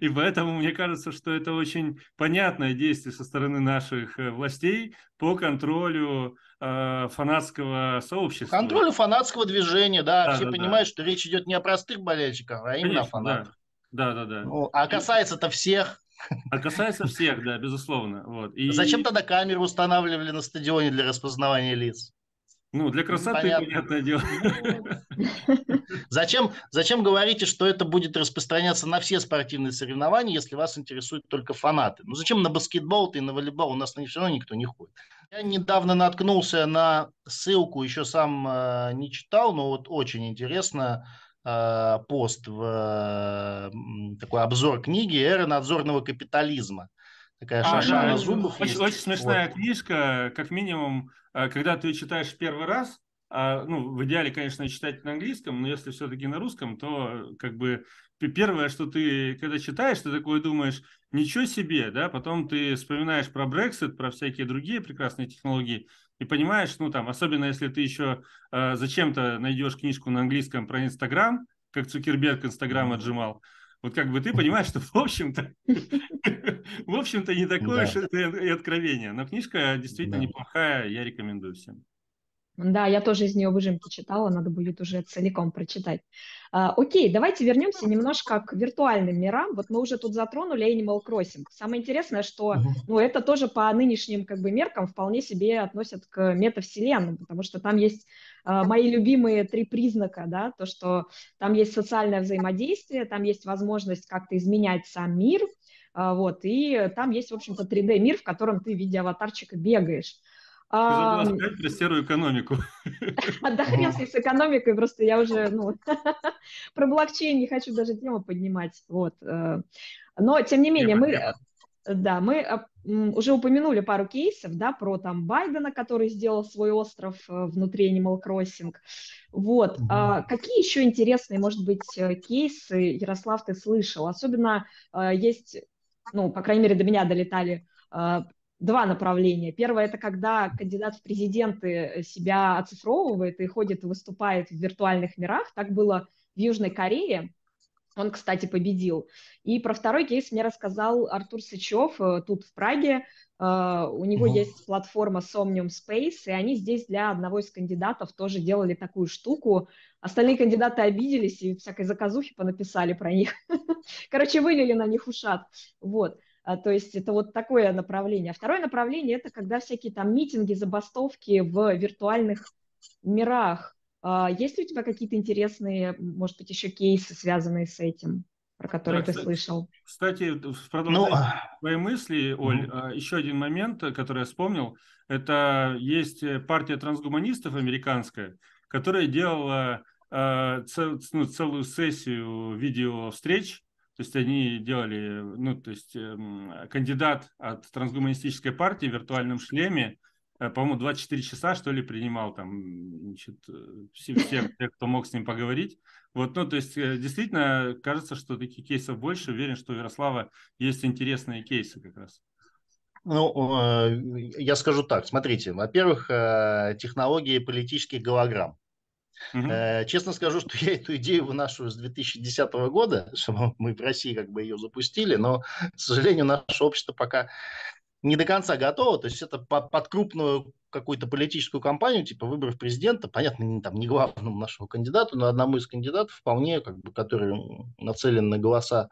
и поэтому мне кажется, что это очень понятное действие со стороны наших э, властей по контролю э, фанатского сообщества. Контролю фанатского движения, да, да все да, понимают, да. что речь идет не о простых болельщиках, а именно Конечно, о фанатах. Да, да, да. да. Ну, а касается-то всех. А касается всех, да, безусловно. Вот. И... Зачем тогда камеры устанавливали на стадионе для распознавания лиц? Ну, для красоты, Понятно. понятное дело. Зачем, зачем говорите, что это будет распространяться на все спортивные соревнования, если вас интересуют только фанаты? Ну, зачем на баскетбол и на волейбол? У нас на них все равно никто не ходит. Я недавно наткнулся на ссылку, еще сам э, не читал, но вот очень интересно, пост в э, такой обзор книги «Эра надзорного капитализма». Такая а, шашара да, зубов. Очень, очень смешная вот. книжка, как минимум, э, когда ты читаешь первый раз, а, ну, в идеале, конечно, читать на английском, но если все-таки на русском, то как бы первое, что ты, когда читаешь, ты такое думаешь, ничего себе, да, потом ты вспоминаешь про Brexit, про всякие другие прекрасные технологии, и понимаешь, ну, там, особенно если ты еще э, зачем-то найдешь книжку на английском про Инстаграм, как Цукерберг Инстаграм отжимал, вот как бы ты понимаешь, что в общем-то, [LAUGHS] в общем-то не такое уж и откровение. Но книжка действительно неплохая, я рекомендую всем. Да, я тоже из нее выжимки читала, надо будет уже целиком прочитать. А, окей, давайте вернемся немножко к виртуальным мирам. Вот мы уже тут затронули Animal Crossing. Самое интересное, что ну, это тоже по нынешним как бы, меркам вполне себе относят к метавселенным, потому что там есть а, мои любимые три признака, да, то, что там есть социальное взаимодействие, там есть возможность как-то изменять сам мир, а, вот, и там есть, в общем-то, 3D-мир, в котором ты в виде аватарчика бегаешь. Ты забыла сказать про серую экономику. [LAUGHS] Хрен с экономикой, просто я уже, ну, [LAUGHS] про блокчейн не хочу даже тему поднимать, вот. Э. Но, тем не менее, мы, э, да, мы э, уже упомянули пару кейсов, да, про там Байдена, который сделал свой остров внутри Animal Crossing. Вот. Угу. А, какие еще интересные, может быть, кейсы, Ярослав, ты слышал? Особенно есть, ну, по крайней мере, до меня долетали два направления. Первое – это когда кандидат в президенты себя оцифровывает и ходит и выступает в виртуальных мирах. Так было в Южной Корее. Он, кстати, победил. И про второй кейс мне рассказал Артур Сычев э, тут в Праге. Uh, у него uh-huh. есть платформа Somnium Space, и они здесь для одного из кандидатов тоже делали такую штуку. Остальные кандидаты обиделись и всякой заказухи понаписали про них. [LAUGHS] Короче, вылили на них ушат. Вот. А, то есть это вот такое направление. А второе направление – это когда всякие там митинги, забастовки в виртуальных мирах. А, есть ли у тебя какие-то интересные, может быть, еще кейсы, связанные с этим, про которые да, ты кстати, слышал? Кстати, продолжая ну, [CLEARS THROAT] твои мысли, Оль, ну. еще один момент, который я вспомнил, это есть партия трансгуманистов американская, которая делала э, цел, ну, целую сессию видео встреч то есть они делали, ну, то есть э, кандидат от трансгуманистической партии в виртуальном шлеме, э, по-моему, 24 часа, что ли, принимал там, значит, э, все, все, те, кто мог с ним поговорить. Вот, ну, то есть э, действительно кажется, что таких кейсов больше. Уверен, что у Ярослава есть интересные кейсы как раз. Ну, я скажу так, смотрите, во-первых, технологии политических голограмм. Угу. Честно скажу, что [LAUGHS] я эту идею выношу с 2010 года, [LAUGHS] что мы в России как бы ее запустили, но, к сожалению, наше общество пока не до конца готово. То есть это под, крупную какую-то политическую кампанию, типа выборов президента, понятно, не, там, не главному нашему кандидату, но одному из кандидатов вполне, как бы, который нацелен на голоса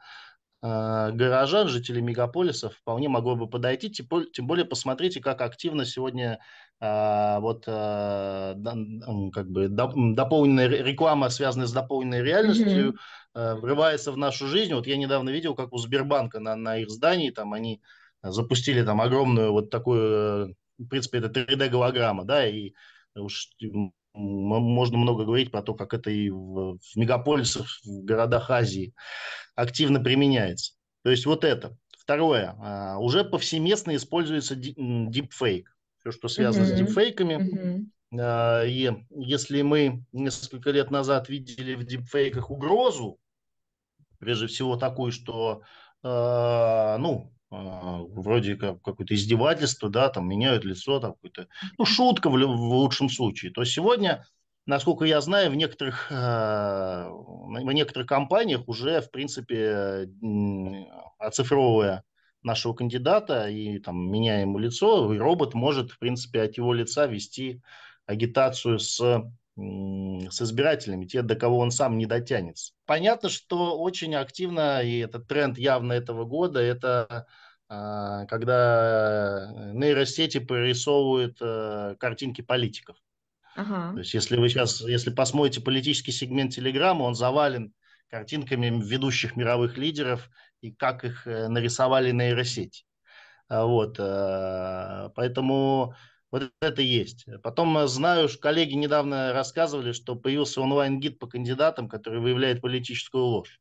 горожан, жителей мегаполисов, вполне могло бы подойти. Тем, более посмотрите, как активно сегодня э, вот э, как бы дополненная реклама, связанная с дополненной реальностью, mm-hmm. врывается в нашу жизнь. Вот я недавно видел, как у Сбербанка на, на их здании там они запустили там огромную вот такую в принципе, это 3D-голограмма, да, и уж можно много говорить про то, как это и в, в мегаполисах, в городах Азии активно применяется. То есть вот это. Второе. А, уже повсеместно используется дипфейк. Все, что связано mm-hmm. с дипфейками. Mm-hmm. И если мы несколько лет назад видели в дипфейках угрозу, прежде всего такую, что а, ну, вроде как какое-то издевательство, да, там меняют лицо, там какой-то, ну, шутка в, в лучшем случае. То сегодня, насколько я знаю, в некоторых, а, в некоторых компаниях уже, в принципе, оцифровывая нашего кандидата и там меняя ему лицо, робот может, в принципе, от его лица вести агитацию с с избирателями, те, до кого он сам не дотянется. Понятно, что очень активно, и этот тренд явно этого года, это а, когда э, нейросети прорисовывают э, картинки политиков. Ага. То есть если вы сейчас, если посмотрите политический сегмент Телеграма, он завален картинками ведущих мировых лидеров и как их э, нарисовали нейросети. А вот, поэтому вот это есть. Потом знаю, что коллеги недавно рассказывали, что появился онлайн-гид по кандидатам, который выявляет политическую ложь.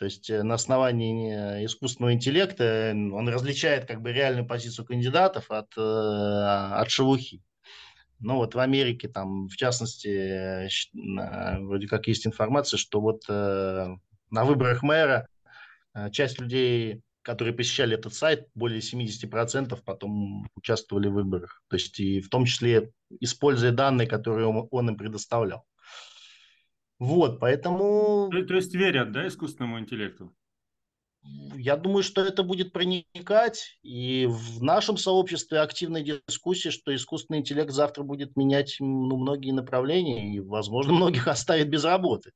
То есть э, на основании искусственного интеллекта э, он различает как бы реальную позицию кандидатов от, э, от шелухи. Ну вот в Америке там, в частности, вроде как есть информация, что вот на выборах мэра часть людей которые посещали этот сайт, более 70% потом участвовали в выборах. То есть и в том числе используя данные, которые он, он им предоставлял. Вот, поэтому... То, то есть верят, да, искусственному интеллекту? Я думаю, что это будет проникать, и в нашем сообществе активная дискуссия, что искусственный интеллект завтра будет менять ну, многие направления и, возможно, [LAUGHS] многих оставит без работы.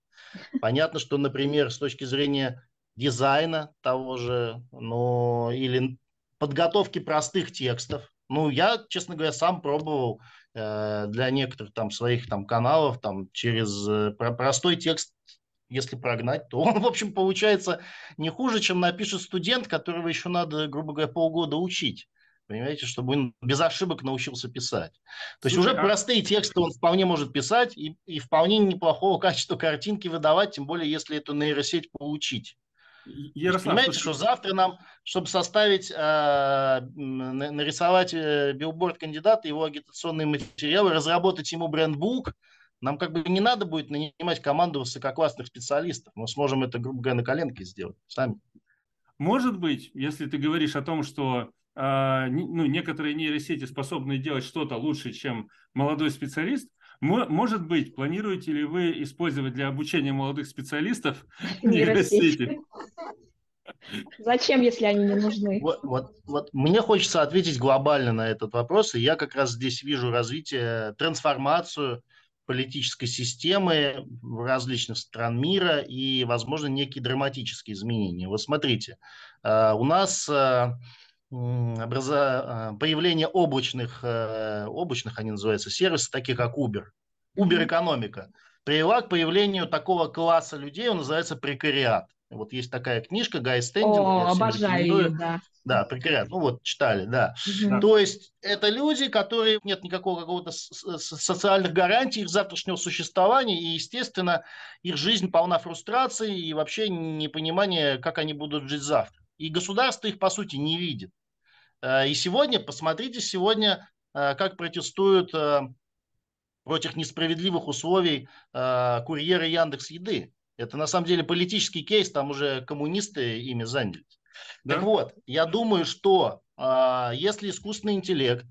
Понятно, что, например, с точки зрения дизайна того же, ну, или подготовки простых текстов. Ну, я, честно говоря, сам пробовал э, для некоторых там своих там каналов там через э, простой текст если прогнать, то он, в общем, получается не хуже, чем напишет студент, которого еще надо, грубо говоря, полгода учить. Понимаете, чтобы он без ошибок научился писать. То есть уже а... простые тексты он вполне может писать и, и вполне неплохого качества картинки выдавать, тем более если эту нейросеть получить. Ярослав, понимаете, слушай... что завтра нам, чтобы составить, э, нарисовать э, билборд кандидата, его агитационные материалы, разработать ему брендбук, нам как бы не надо будет нанимать команду высококлассных специалистов. Мы сможем это, грубо говоря, на коленке сделать сами. Может быть, если ты говоришь о том, что э, ну, некоторые нейросети способны делать что-то лучше, чем молодой специалист, может быть, планируете ли вы использовать для обучения молодых специалистов [LAUGHS] нейросети? Зачем, если они не нужны? Вот, вот, вот мне хочется ответить глобально на этот вопрос, и я как раз здесь вижу развитие, трансформацию политической системы в различных стран мира и, возможно, некие драматические изменения. Вот смотрите, э, у нас э, образа... А, появление облачных, э, облачных они называются, сервисов, таких как Uber, Uber-экономика, привела к появлению такого класса людей, он называется прекариат. Вот есть такая книжка Гай Стендинг. О, обожаю ее, да. Да, прекариат. Ну вот, читали, да. Угу. То есть это люди, которые нет никакого какого-то социальных гарантий их завтрашнего существования, и, естественно, их жизнь полна фрустрации и вообще непонимания, как они будут жить завтра. И государство их, по сути, не видит. Э, и сегодня, посмотрите сегодня, э, как протестуют э, против несправедливых условий курьеры Яндекс Еды. Это на самом деле политический кейс, там уже коммунисты ими занялись. Да? Так вот, я думаю, что если искусственный интеллект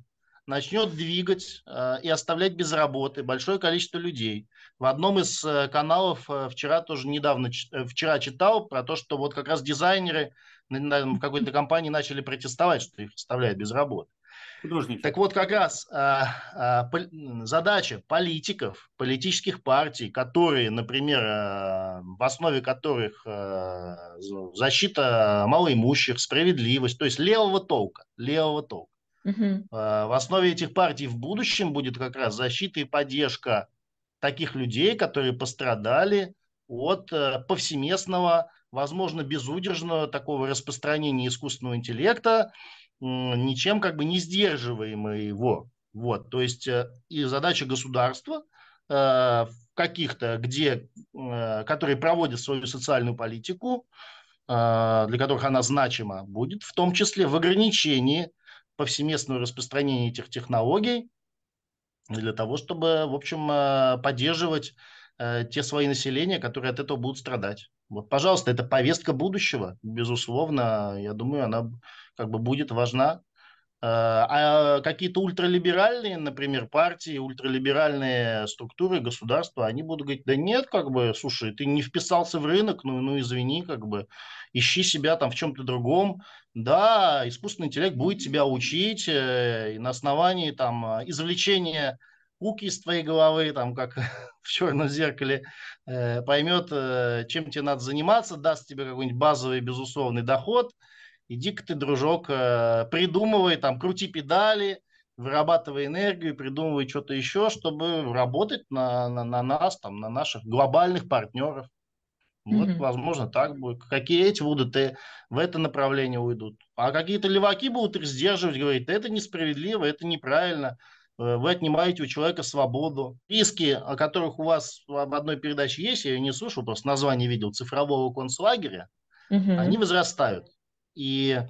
начнет двигать и оставлять без работы большое количество людей. В одном из каналов вчера тоже недавно, вчера читал про то, что вот как раз дизайнеры в какой-то компании начали протестовать, что их оставляют без работы. Художники. Так вот, как раз а, а, задача политиков, политических партий, которые, например, а, в основе которых а, защита малоимущих, справедливость, то есть левого толка, левого толка. Угу. А, в основе этих партий в будущем будет как раз защита и поддержка таких людей, которые пострадали от а, повсеместного, возможно, безудержного такого распространения искусственного интеллекта, ничем как бы не сдерживаемого его. Вот, то есть э, и задача государства э, каких-то, где, э, которые проводят свою социальную политику, для которых она значима, будет в том числе в ограничении повсеместного распространения этих технологий для того, чтобы, в общем, поддерживать те свои населения, которые от этого будут страдать. Вот, пожалуйста, это повестка будущего, безусловно, я думаю, она как бы будет важна. Э, а какие-то ультралиберальные, например, партии, ультралиберальные структуры государства, они будут говорить, да нет, как бы, слушай, ты не вписался в рынок, ну, ну извини, как бы, ищи себя там в чем-то другом. Да, искусственный интеллект будет тебя учить э, и на основании там извлечения куки из твоей головы, там, как [LAUGHS] в черном зеркале, э, поймет, чем тебе надо заниматься, даст тебе какой-нибудь базовый безусловный доход – иди-ка ты, дружок, э, придумывай, там, крути педали, вырабатывай энергию, придумывай что-то еще, чтобы работать на, на, на нас, там, на наших глобальных партнеров. Вот, mm-hmm. возможно, так будет. Какие эти будут, и в это направление уйдут. А какие-то леваки будут их сдерживать, говорить, это несправедливо, это неправильно. Э, вы отнимаете у человека свободу. Риски, о которых у вас в одной передаче есть, я ее не слушал, просто название видел, цифрового концлагеря, mm-hmm. они возрастают. И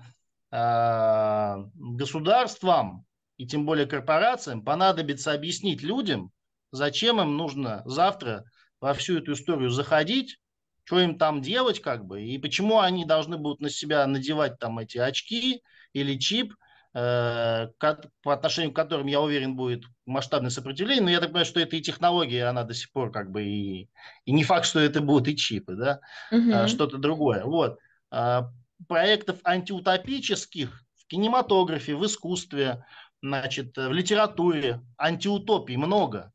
э, государствам, и тем более корпорациям, понадобится объяснить людям, зачем им нужно завтра во всю эту историю заходить, что им там делать, как бы, и почему они должны будут на себя надевать там эти очки или чип, по отношению к которым, я уверен, будет масштабное сопротивление, но я так понимаю, что это и технология, она до сих пор как бы и, и не факт, что это будут и чипы, да, угу. что-то другое. Вот. А, проектов антиутопических в кинематографе, в искусстве, значит, в литературе, антиутопий много.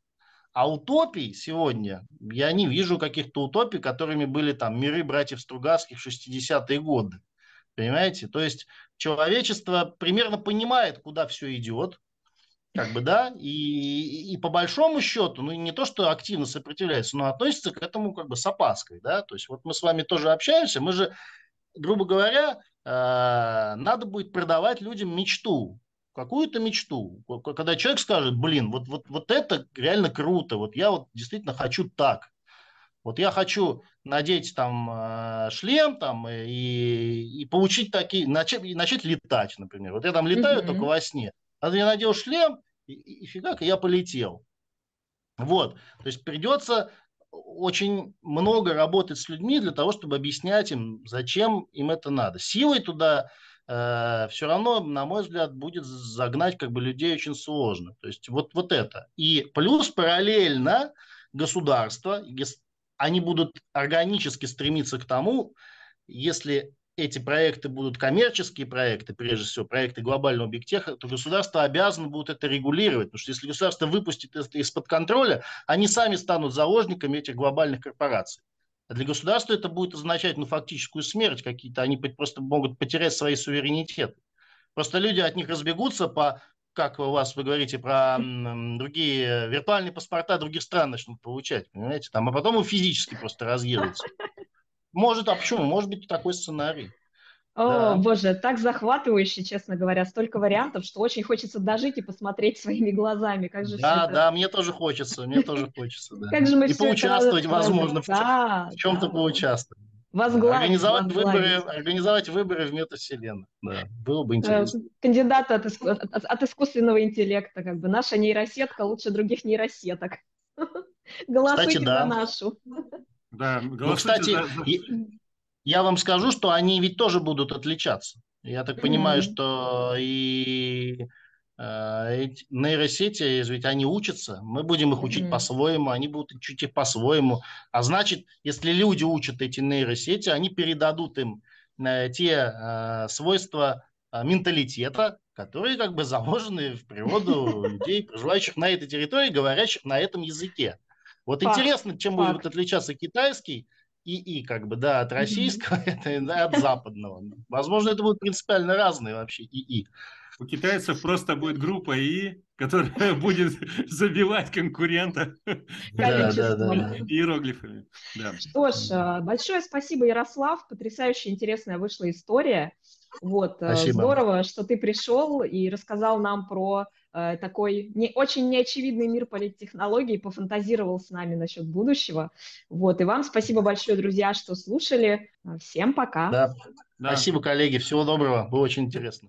А утопий сегодня я не вижу каких-то утопий, которыми были там миры братьев Стругацких в 60-е годы. Понимаете? То есть человечество примерно понимает, куда все идет, как бы, да, и, и по большому счету, ну, не то, что активно сопротивляется, но относится к этому как бы с опаской, да, то есть вот мы с вами тоже общаемся, мы же грубо говоря, э, надо будет продавать людям мечту, какую-то мечту. Когда человек скажет, блин, вот, вот, вот это реально круто, вот я вот действительно хочу так. Вот я хочу надеть там э, шлем там и, и получить такие, начать, начать летать, например. Вот я там летаю mm-hmm. только во сне. А я надел шлем, и, и фигак, и я полетел. Вот, то есть придется очень много работать с людьми для того, чтобы объяснять им, зачем им это надо. Силой туда э, все равно, на мой взгляд, будет загнать как бы людей очень сложно. То есть вот, вот это. И плюс параллельно государство, они будут органически стремиться к тому, если эти проекты будут коммерческие проекты, прежде всего проекты глобального бигтеха, то государство обязано будет это регулировать. Потому что если государство выпустит это из-под контроля, они сами станут заложниками этих глобальных корпораций. А для государства это будет означать ну, фактическую смерть какие-то. Они просто могут потерять свои суверенитеты. Просто люди от них разбегутся по как у вас вы говорите про другие виртуальные паспорта других стран начнут получать, понимаете, там, а потом и физически просто разъедутся. Может, а почему? Может быть такой сценарий. О, да. боже, так захватывающе, честно говоря, столько вариантов, что очень хочется дожить и посмотреть своими глазами, как же Да, это... да, мне тоже хочется, мне тоже хочется, да. Как же мы И поучаствовать, это... возможно, да, в чем-то да. поучаствовать. Возглавить, организовать возглавить. выборы, организовать выборы в метавселенной. Да, было бы интересно. Кандидаты от, от, от искусственного интеллекта, как бы наша нейросетка лучше других нейросеток. [LAUGHS] Голосуйте Кстати, да. за нашу. Да, ну, кстати, за... я вам скажу, что они ведь тоже будут отличаться. Я так понимаю, mm-hmm. что и эти нейросети, ведь они учатся, мы будем их учить mm-hmm. по-своему, они будут учить их по-своему. А значит, если люди учат эти нейросети, они передадут им те э, свойства э, менталитета, которые как бы заложены в природу [LAUGHS] людей, проживающих на этой территории, говорящих на этом языке. Вот Факт. интересно, чем Факт. будет отличаться китайский ИИ, как бы, да, от российского, [LAUGHS] это, да, от западного. Возможно, это будут принципиально разные вообще ИИ. У китайцев просто будет группа ИИ, которая [LAUGHS] будет [LAUGHS] забивать конкурента иероглифами. Что ж, э, большое спасибо, Ярослав. Потрясающе интересная вышла история. Вот, э, Спасибо. здорово, что ты пришел и рассказал нам про э, такой не, очень неочевидный мир политтехнологий, пофантазировал с нами насчет будущего. Вот, и вам спасибо большое, друзья, что слушали. Всем пока. Да. Да. Спасибо, коллеги, всего доброго, было очень интересно.